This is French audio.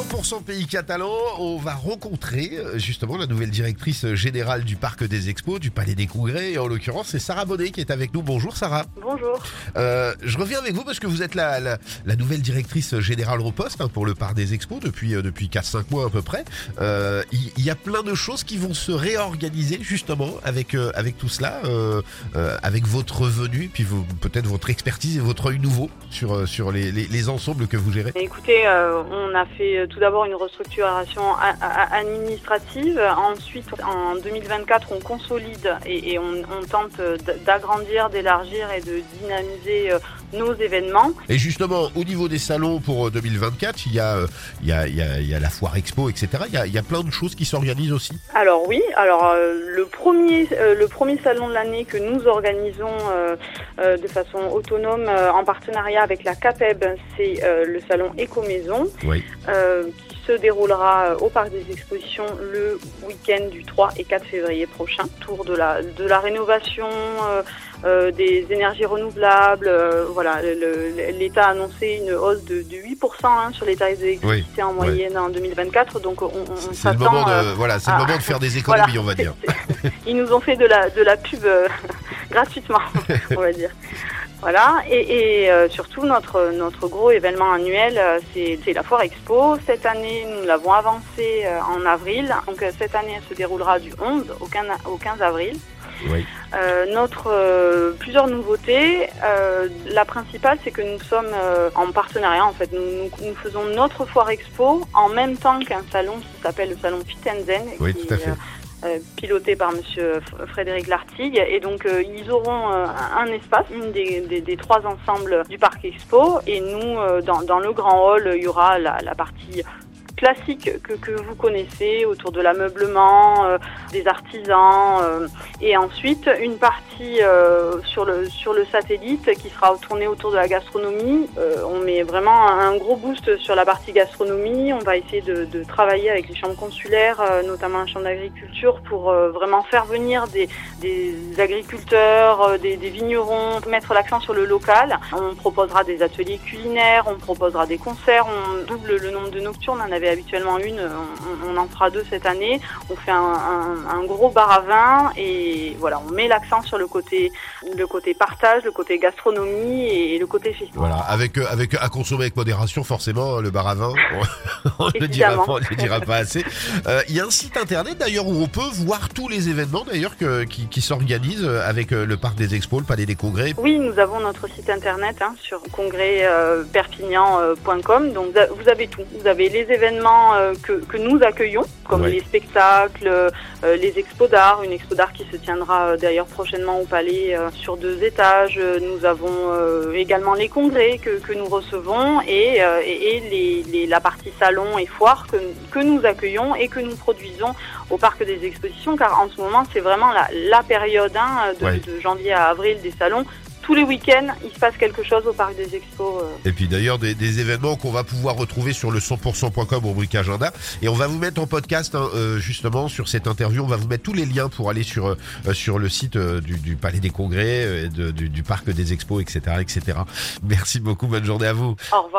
100% pays catalan, on va rencontrer euh, justement la nouvelle directrice générale du Parc des Expos, du Palais des Congrès, et en l'occurrence c'est Sarah Bonnet qui est avec nous. Bonjour Sarah. Bonjour. Euh, je reviens avec vous parce que vous êtes la, la, la nouvelle directrice générale au poste hein, pour le Parc des Expos depuis, euh, depuis 4-5 mois à peu près. Il y, a plein de choses qui vont se réorganiser justement avec, avec tout cela, avec votre revenu, puis peut-être votre expertise et votre œil nouveau sur, sur les, les, les ensembles que vous gérez. Écoutez, on a fait tout d'abord une restructuration administrative. Ensuite, en 2024, on consolide et, on, tente d'agrandir, d'élargir et de dynamiser euh, nos événements. Et justement, au niveau des salons pour euh, 2024, il y a, euh, il y a, il y a, il y a la foire expo, etc. Il y a, il y a plein de choses qui s'organisent aussi. Alors oui, alors euh, le premier euh, le premier salon de l'année que nous organisons euh, euh, de façon autonome euh, en partenariat avec la CAPEB, c'est euh, le salon Éco Maison. Oui. euh, qui se déroulera euh, au Parc des Expositions le week-end du 3 et 4 février prochain. Tour de la, de la rénovation, euh, euh, des énergies renouvelables. euh, voilà, l'État a annoncé une hausse de, de 8% hein, sur les tarifs d'électricité en moyenne en 2024. Donc on, on C'est le moment de, euh, voilà, c'est le moment de faire des économies, voilà. on va dire. Ils nous ont fait de la, de la pub euh, gratuitement, on va dire. Voilà, et, et, euh, surtout notre, notre gros événement annuel, euh, c'est c'est la Foire Expo. Cette année, nous l'avons avancée euh, en avril. Donc euh, cette année, elle se déroulera du 11 au 15, au 15 avril. Oui. Euh, notre euh, plusieurs nouveautés. Euh, la principale, c'est que nous sommes euh, en partenariat. En fait, nous, nous, nous faisons notre foire expo en même temps qu'un salon qui s'appelle le salon Fit and Zen, Oui, qui tout à fait. Euh, piloté par Monsieur Frédéric Lartigue. Et donc, euh, ils auront euh, un espace, une des trois ensembles du parc expo. Et nous, euh, dans, dans le grand hall, il y aura la, la partie classique que, vous connaissez autour de l'ameublement, euh, des artisans euh, et ensuite une partie euh, sur le satellite qui sera tournée autour de la gastronomie. On met vraiment un gros boost sur la partie gastronomie. On va essayer de, travailler avec les chambres consulaires, notamment la chambre d'agriculture, pour vraiment faire venir des, agriculteurs, des, vignerons, mettre l'accent sur le local. On proposera des ateliers culinaires, on proposera des concerts, on double le nombre de nocturnes. Habituellement une, on, on en fera deux cette année. On fait un, un- un gros bar à vin et voilà, on met l'accent sur le côté, le côté partage, le côté gastronomie et le côté festif. Voilà, avec, euh, avec à consommer avec modération, forcément, le bar à vin, on ne le dira, pas- on le dira pas assez. Euh, Il y a un site internet d'ailleurs où on peut voir tous les événements d'ailleurs qui, qui s'organisent euh, avec le parc des expos, le palais des congrès. Oui, nous avons notre site internet hein, sur congrèsperpignan.com. Donc vous avez tout. Vous avez les événements euh, que, que nous accueillons, comme Ouais. les spectacles, euh, les expos d'art, une expo d'art qui se tiendra euh, d'ailleurs prochainement au palais euh, sur deux étages. Euh, Nous avons euh, également les congrès que, que nous recevons et, euh, et, et les, les- la partie salon et foire que, que nous accueillons et que nous produisons au parc des expositions, car en ce moment c'est vraiment la, la période hein, de, Ouais. de janvier à avril des salons. Tous les week-ends, il se passe quelque chose au parc des expos. euh. Et puis d'ailleurs des, des événements qu'on va pouvoir retrouver sur le 100%.com rubrique agenda. Et on va vous mettre en podcast hein, euh, justement sur cette interview. On va vous mettre tous les liens pour aller sur, euh, sur le site du, du Palais des Congrès, de- du, du Parc des Expos, etc., etc. Merci beaucoup. Bonne journée à vous. Au revoir.